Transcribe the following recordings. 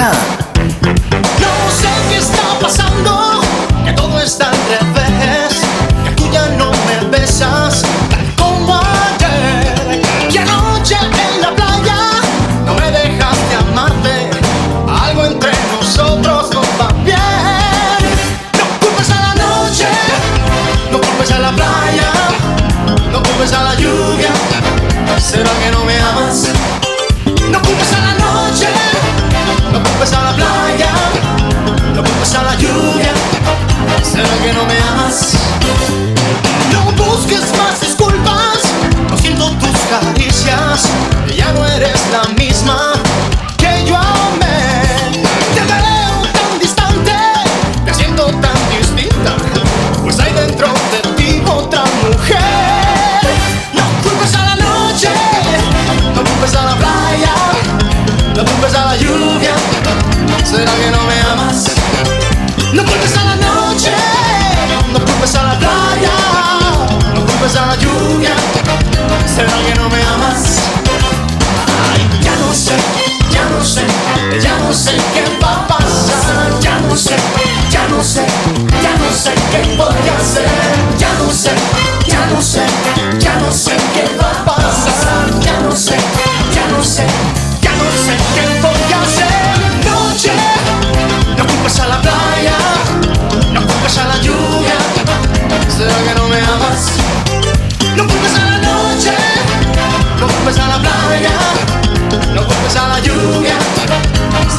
ya.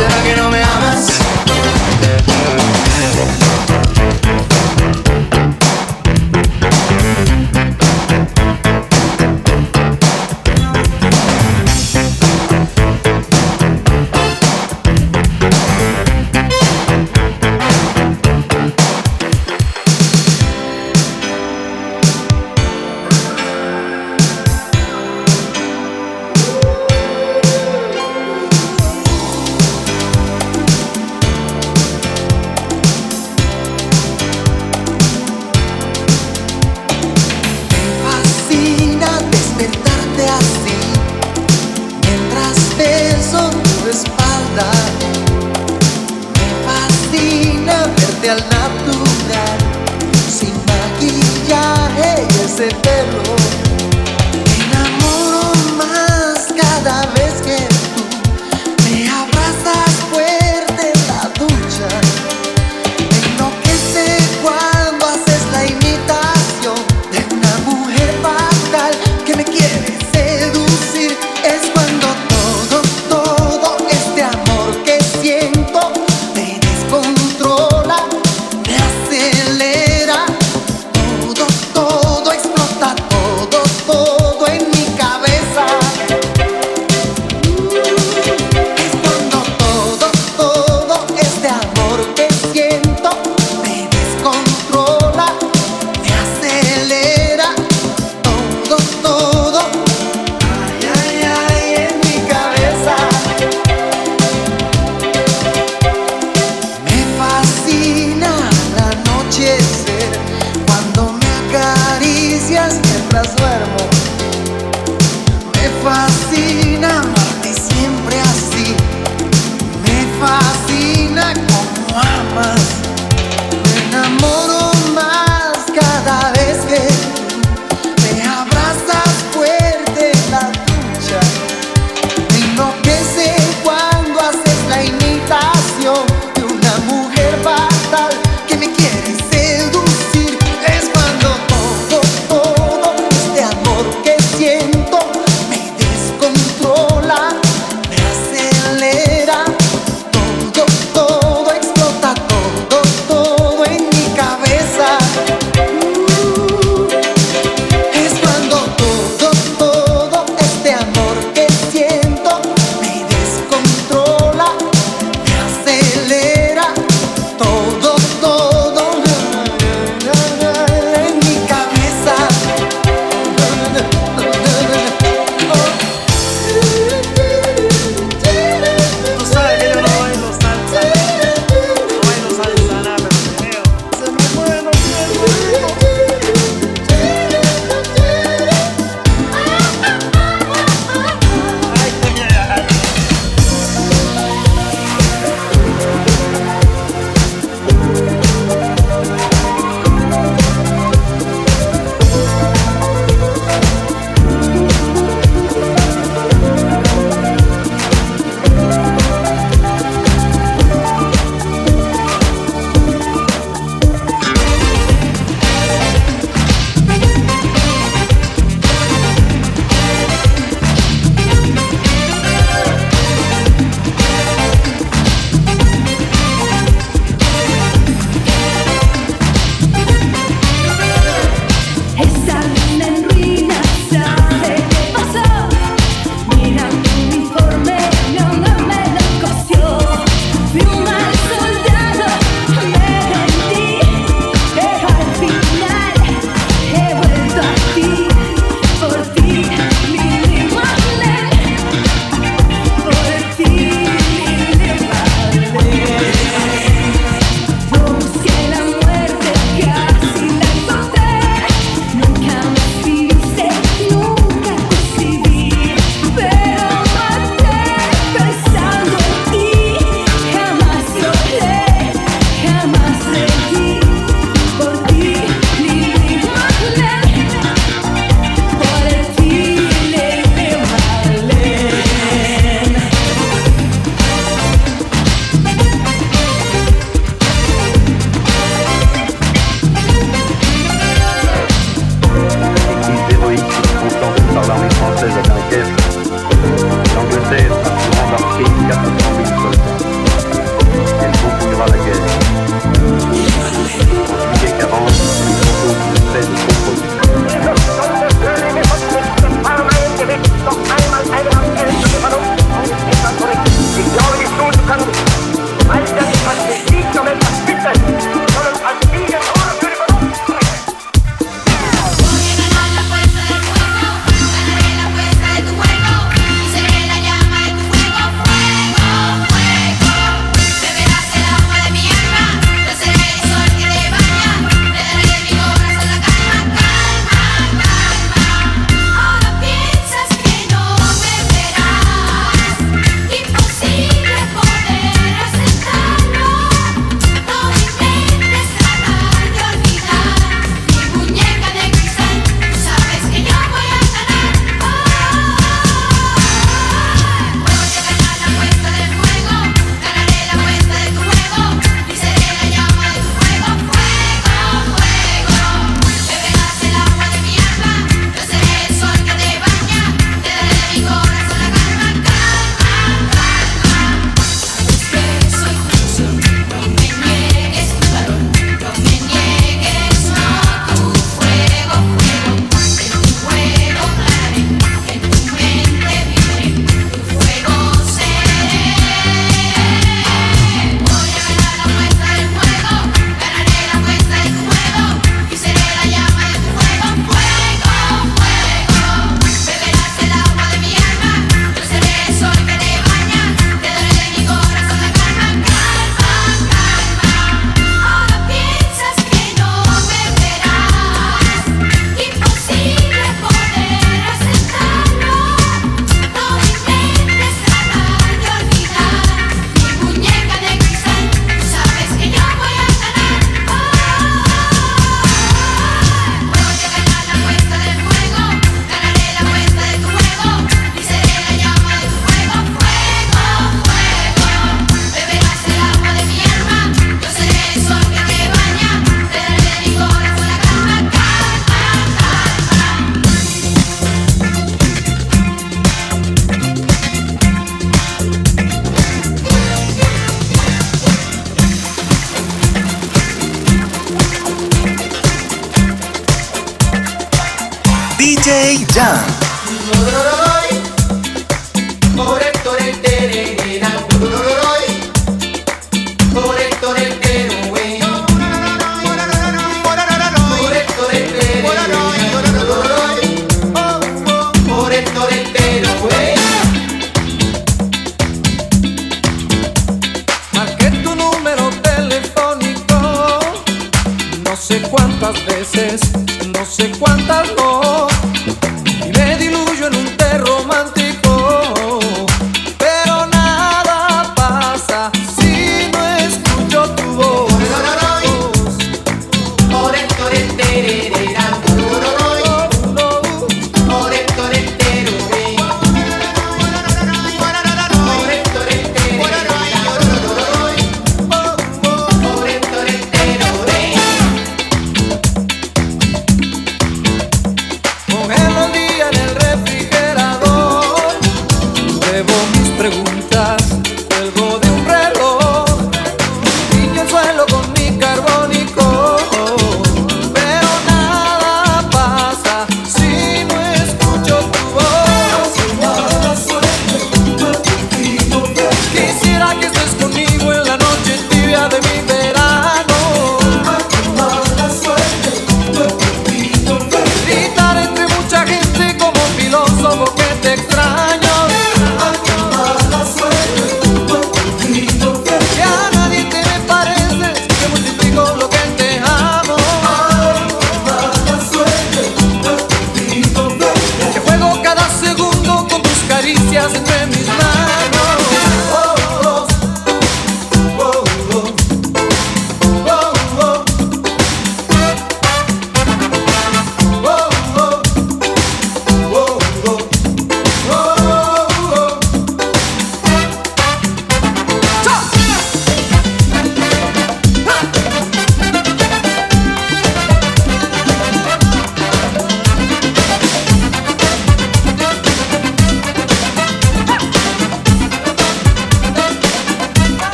¿Será que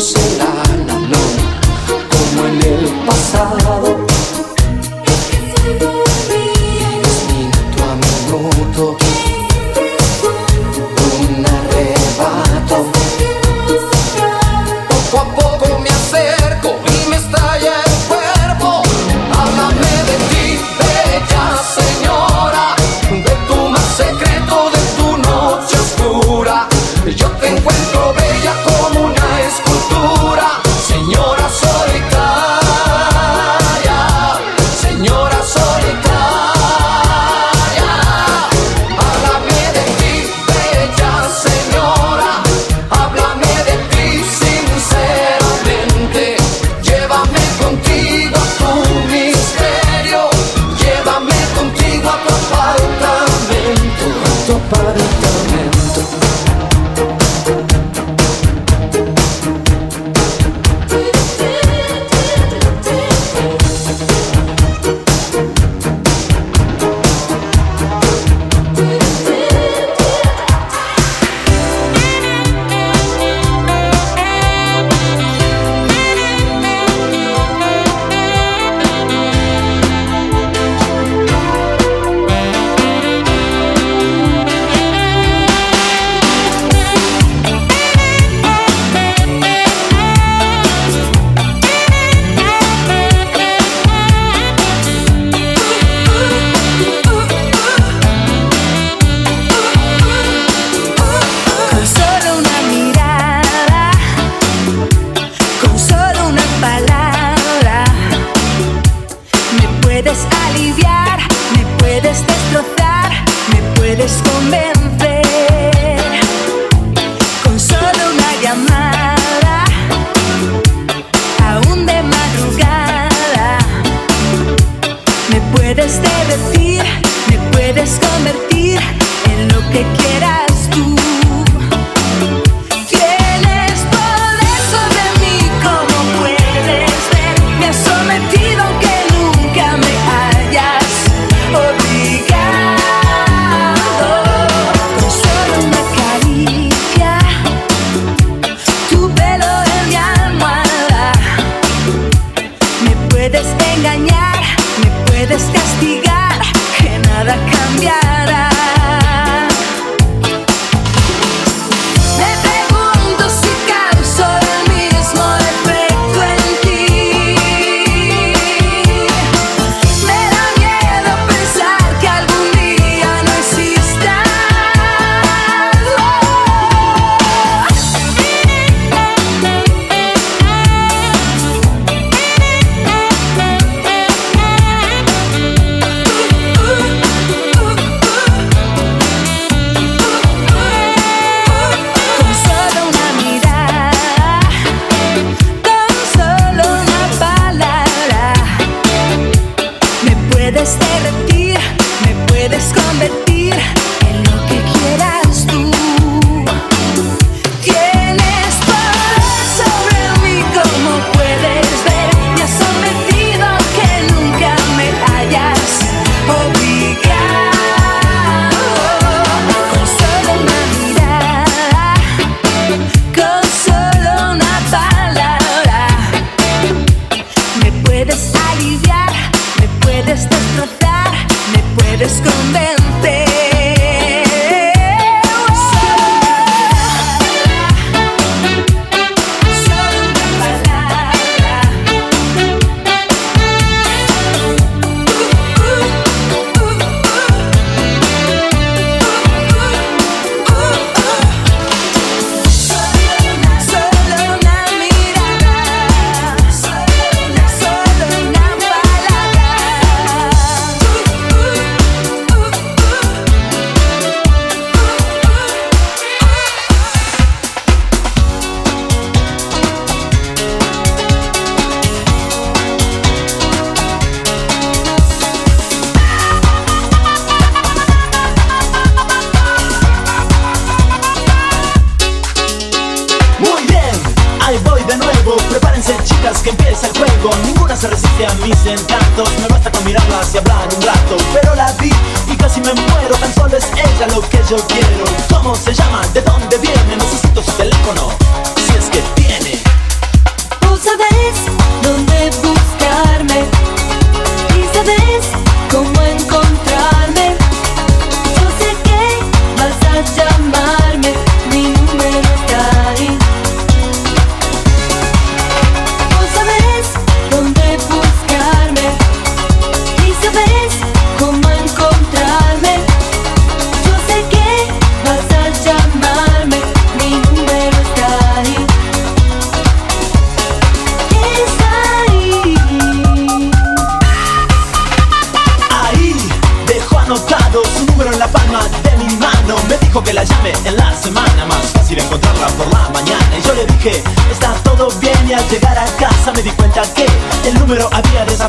de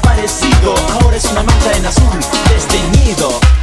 desaparecido, ahora es una mancha en azul, desteñido.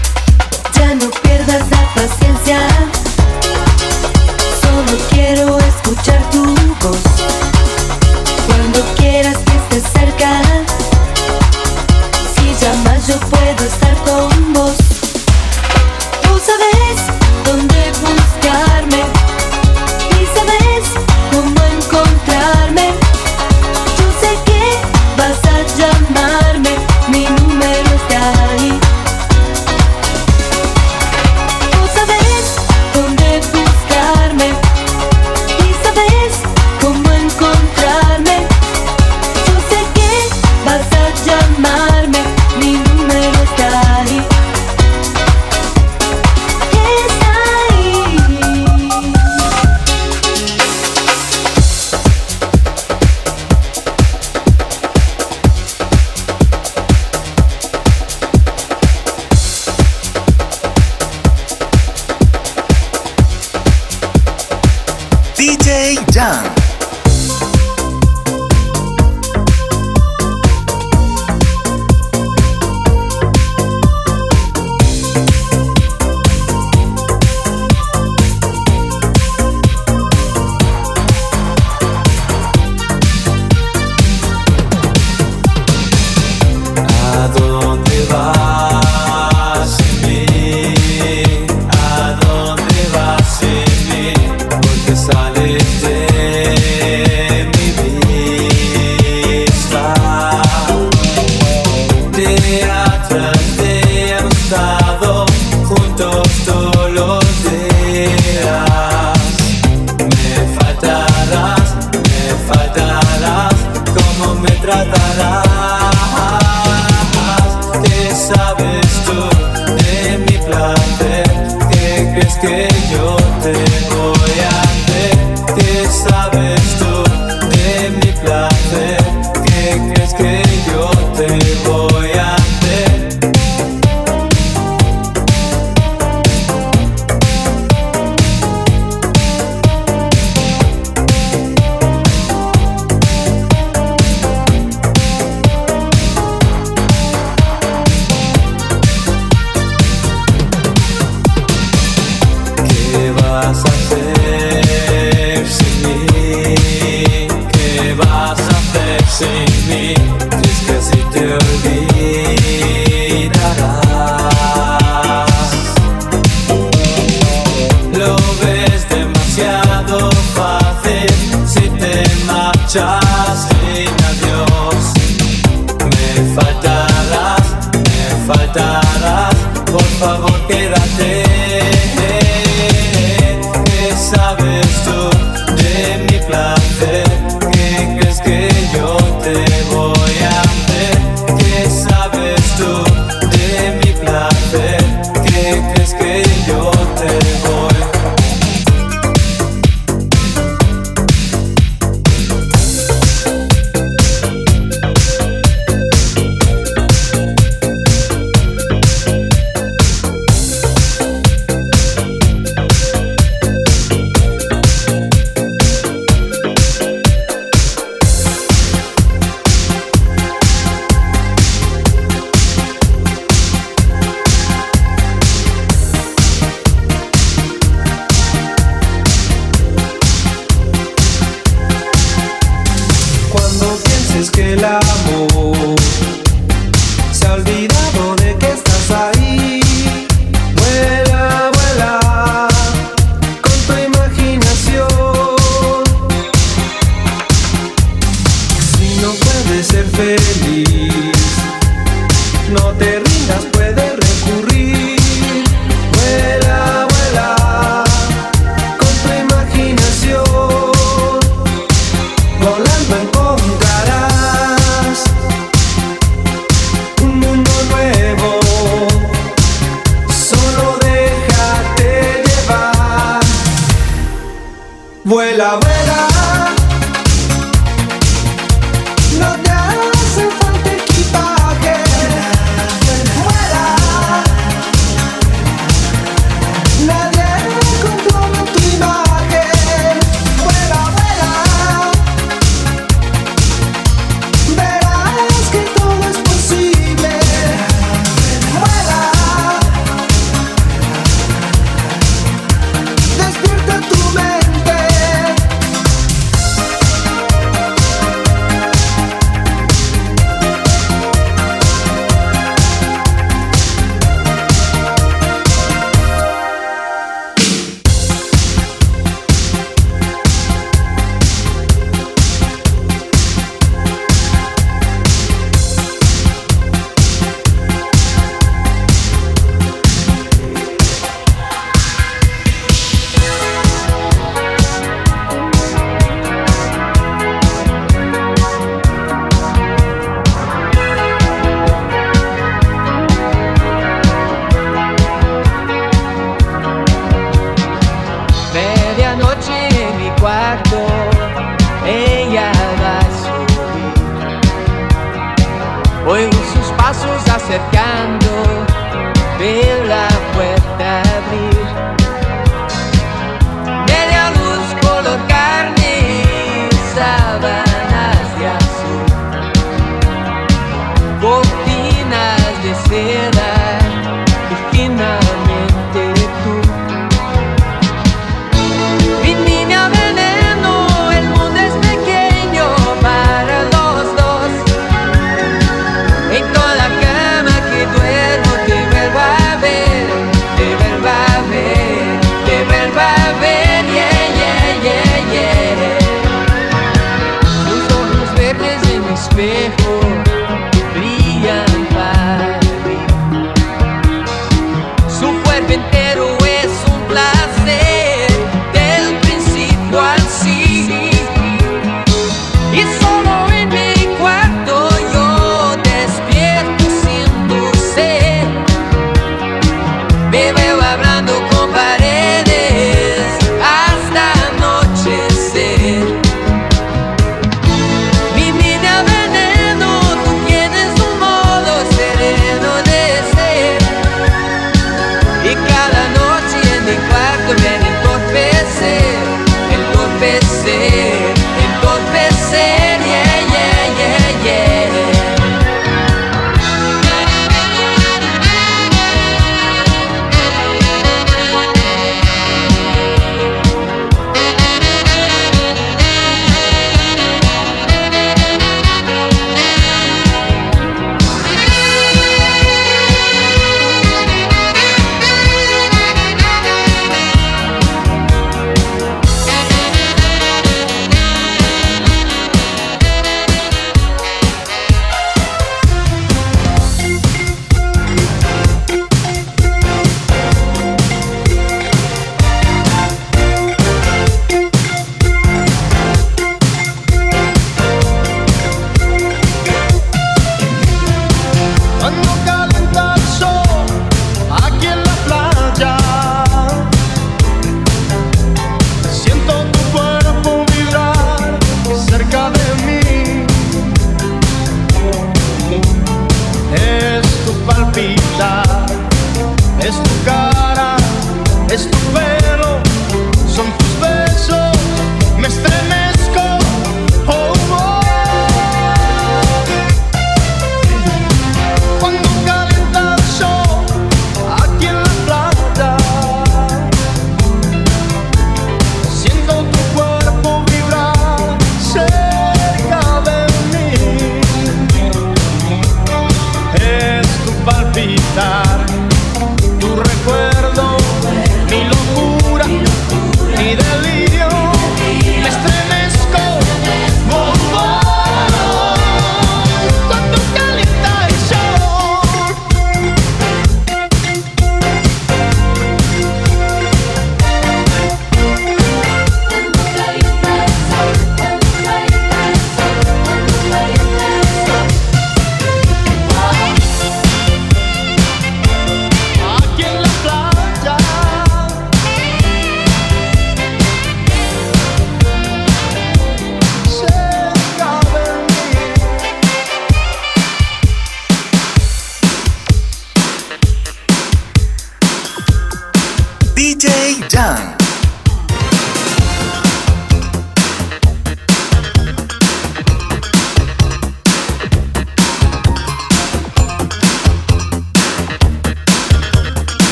Por favor quédate.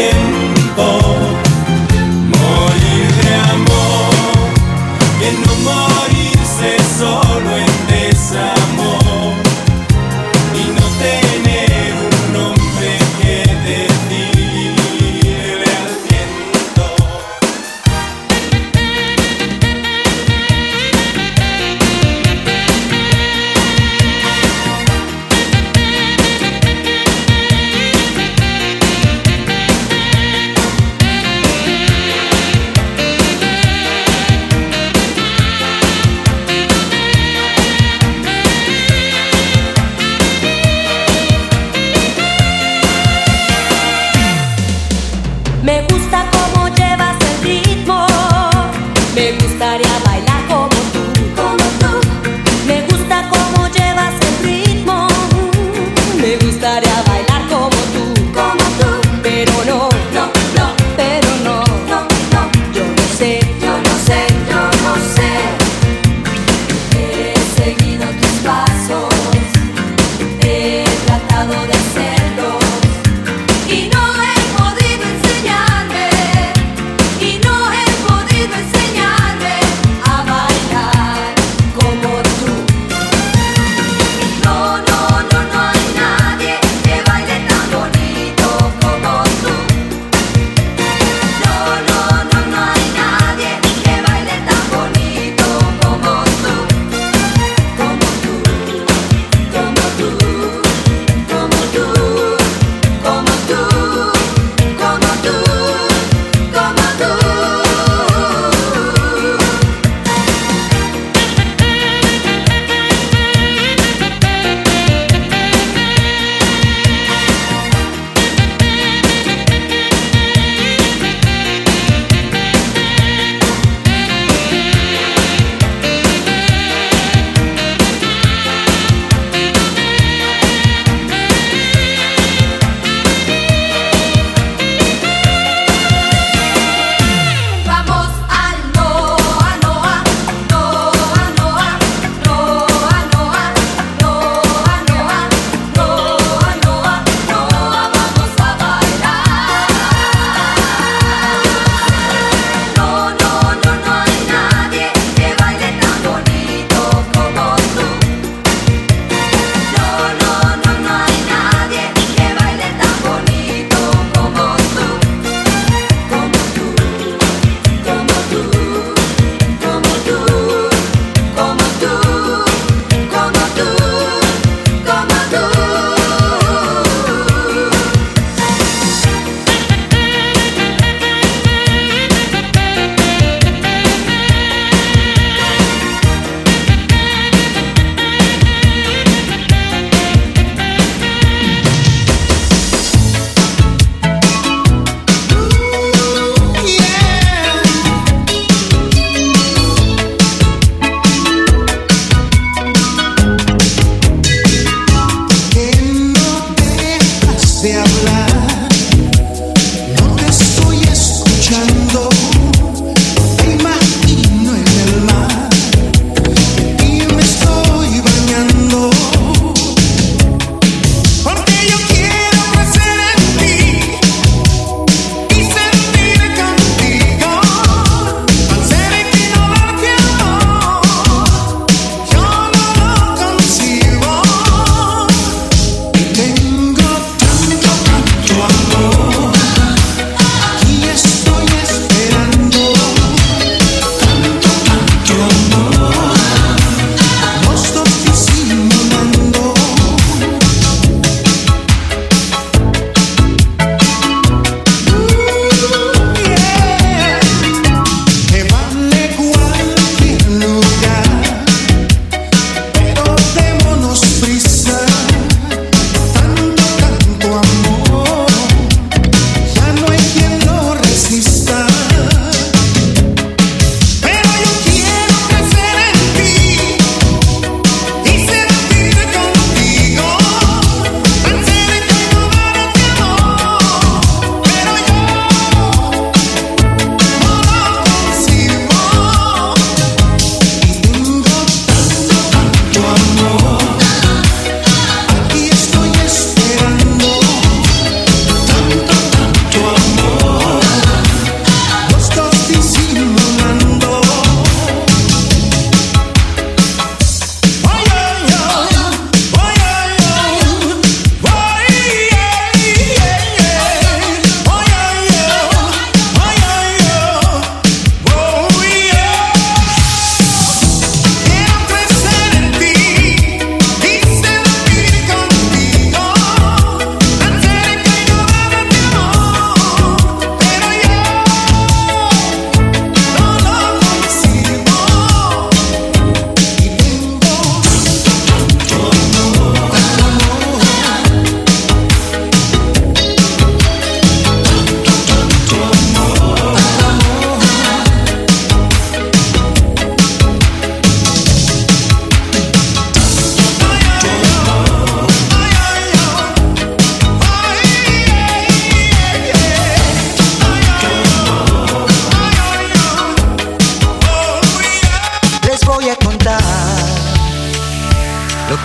A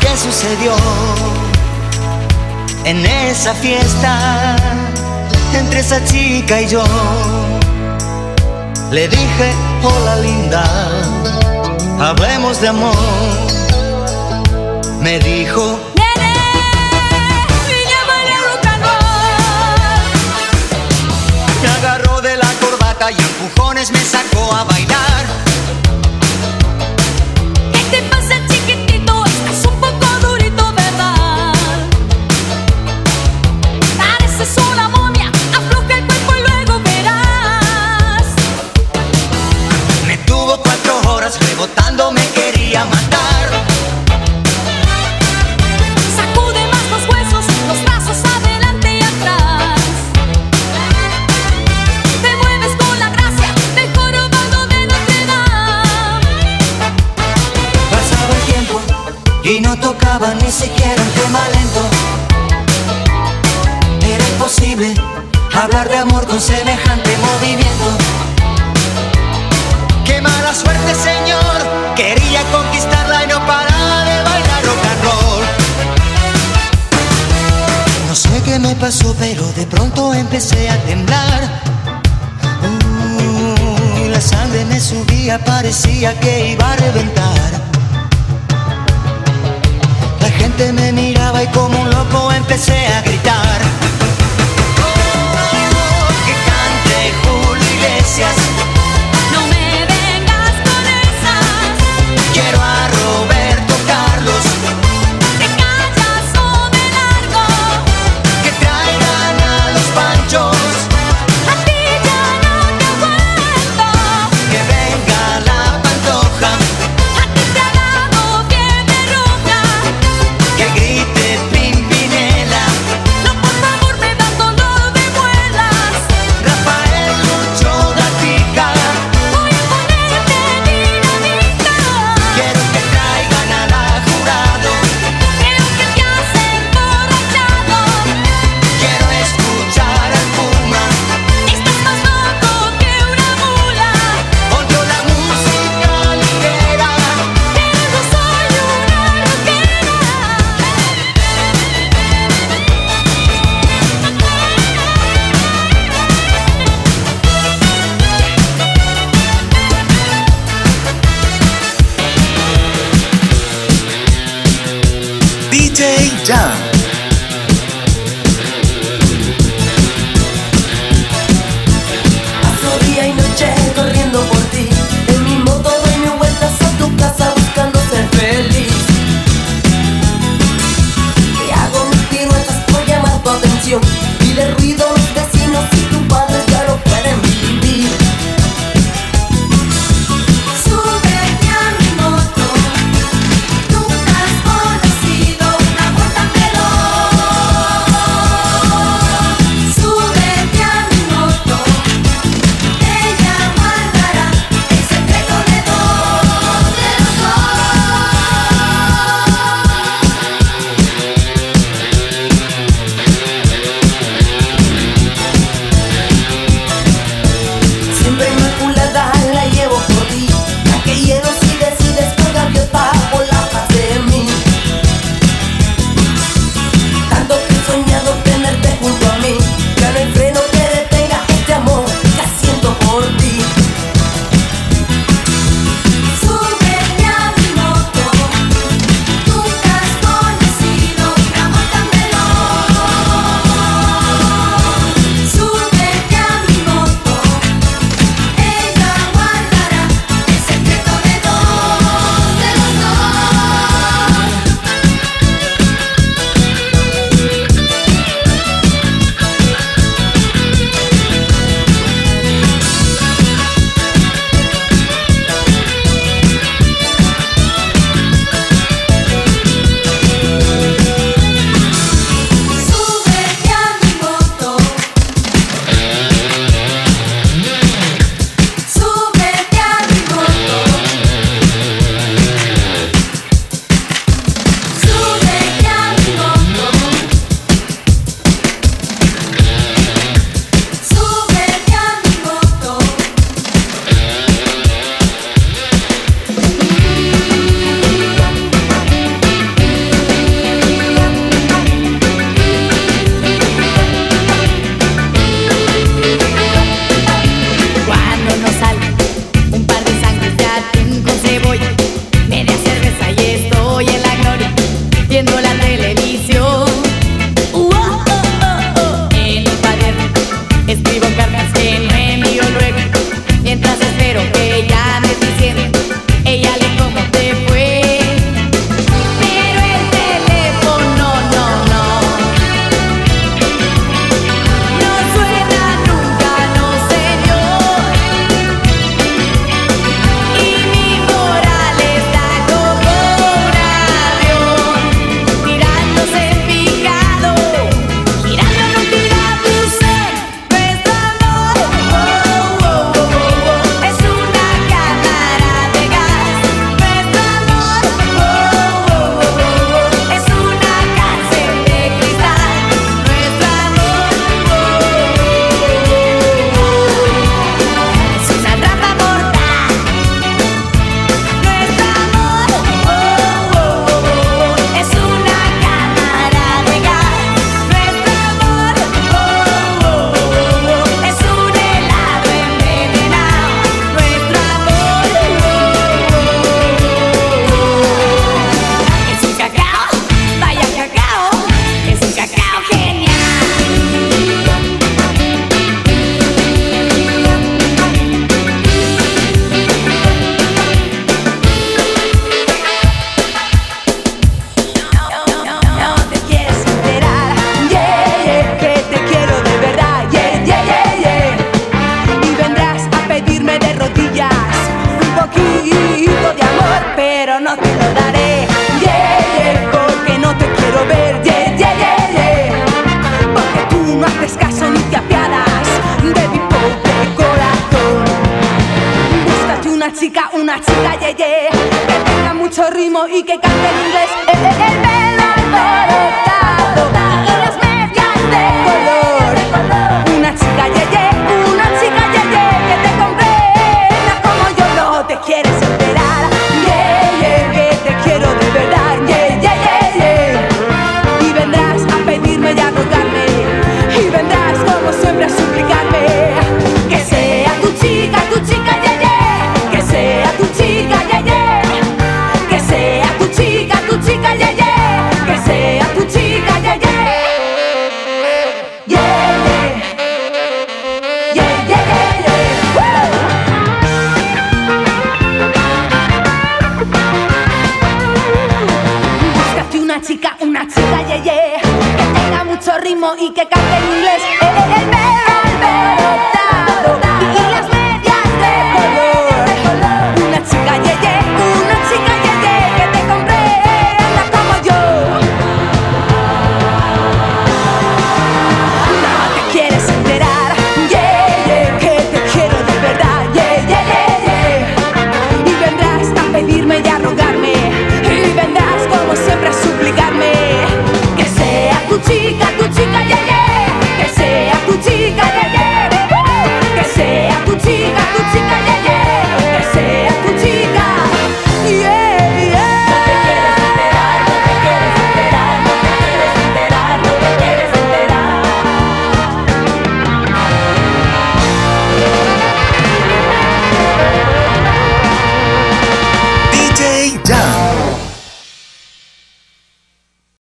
que sucedió en esa fiesta entre esa chica y yo. Le dije, hola linda, hablemos de amor. Me dijo, me agarró de la corbata y empujones me sacó a bailar. Ni siquiera un tema lento. Era imposible hablar de amor con semejante movimiento. Qué mala suerte, señor. Quería conquistarla y no paraba de bailar rock and roll. No sé qué me pasó, pero de pronto empecé a temblar. La sangre me subía, parecía que iba a reventar. La gente me miraba y como un loco empecé a gritar. Oh, que cante Julio Iglesias. No me vengas con esas. Quiero a